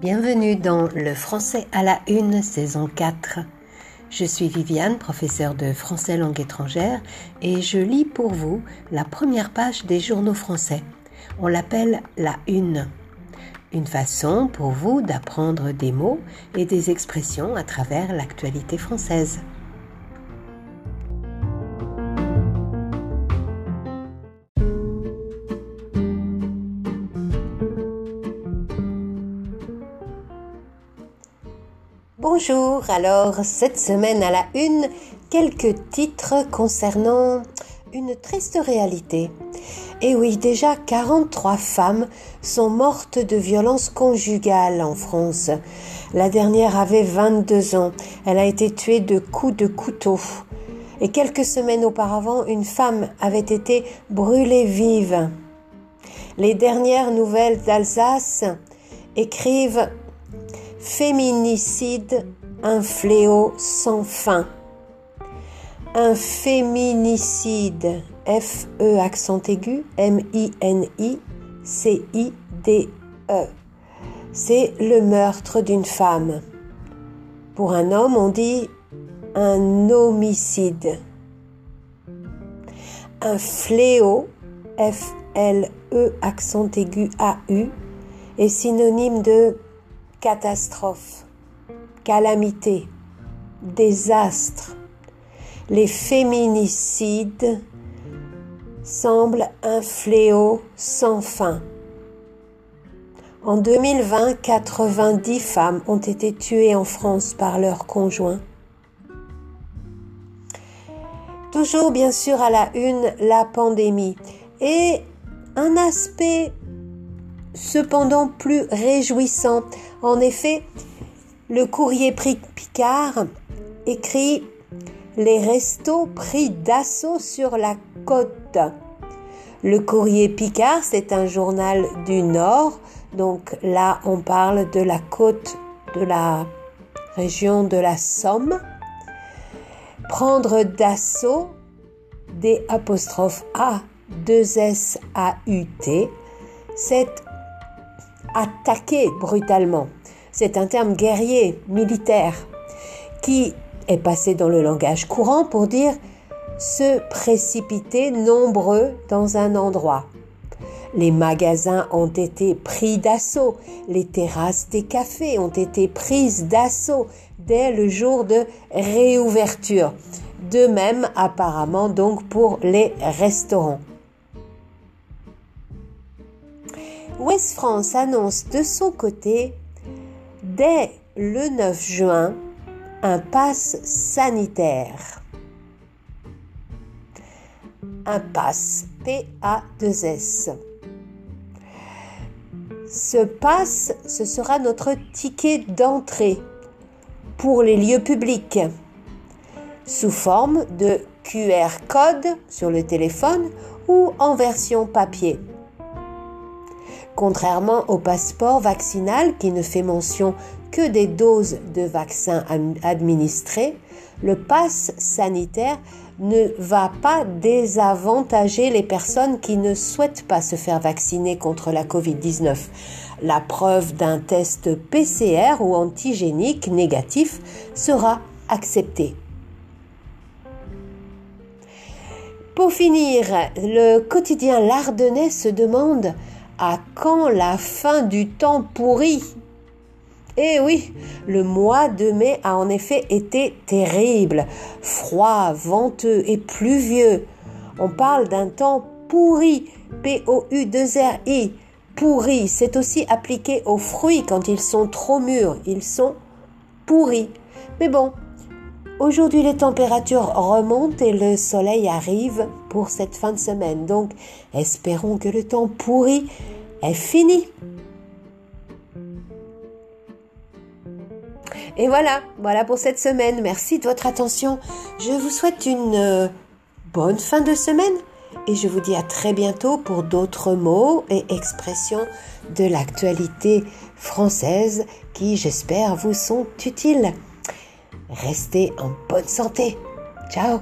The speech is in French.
Bienvenue dans Le français à la une, saison 4. Je suis Viviane, professeure de français langue étrangère, et je lis pour vous la première page des journaux français. On l'appelle la une. Une façon pour vous d'apprendre des mots et des expressions à travers l'actualité française. Bonjour, alors cette semaine à la une, quelques titres concernant une triste réalité. Et oui, déjà 43 femmes sont mortes de violences conjugales en France. La dernière avait 22 ans. Elle a été tuée de coups de couteau. Et quelques semaines auparavant, une femme avait été brûlée vive. Les dernières nouvelles d'Alsace écrivent Féminicide, un fléau sans fin. Un féminicide, F-E accent aigu, M-I-N-I-C-I-D-E. C'est le meurtre d'une femme. Pour un homme, on dit un homicide. Un fléau, F-L-E accent aigu A-U, est synonyme de catastrophe, calamité, désastre. Les féminicides semblent un fléau sans fin. En 2020, 90 femmes ont été tuées en France par leurs conjoints. Toujours bien sûr à la une, la pandémie. Et un aspect cependant plus réjouissant. En effet, le courrier Picard écrit Les restos pris d'assaut sur la côte. Le courrier Picard, c'est un journal du Nord, donc là on parle de la côte de la région de la Somme. Prendre d'assaut, des apostrophes A, 2 S A U T, attaquer brutalement. C'est un terme guerrier, militaire, qui est passé dans le langage courant pour dire se précipiter nombreux dans un endroit. Les magasins ont été pris d'assaut, les terrasses des cafés ont été prises d'assaut dès le jour de réouverture. De même apparemment donc pour les restaurants. Ouest France annonce de son côté, dès le 9 juin, un pass sanitaire. Un pass, P-A-2-S. Ce pass, ce sera notre ticket d'entrée pour les lieux publics sous forme de QR code sur le téléphone ou en version papier. Contrairement au passeport vaccinal qui ne fait mention que des doses de vaccins administrées, le pass sanitaire ne va pas désavantager les personnes qui ne souhaitent pas se faire vacciner contre la Covid-19. La preuve d'un test PCR ou antigénique négatif sera acceptée. Pour finir, le quotidien L'Ardennais se demande à quand la fin du temps pourri Eh oui, le mois de mai a en effet été terrible, froid, venteux et pluvieux. On parle d'un temps pourri, P-O-U-2-R-I. Pourri, c'est aussi appliqué aux fruits quand ils sont trop mûrs, ils sont pourris. Mais bon, Aujourd'hui, les températures remontent et le soleil arrive pour cette fin de semaine. Donc, espérons que le temps pourri est fini. Et voilà, voilà pour cette semaine. Merci de votre attention. Je vous souhaite une euh, bonne fin de semaine et je vous dis à très bientôt pour d'autres mots et expressions de l'actualité française qui, j'espère, vous sont utiles. Restez en bonne santé. Ciao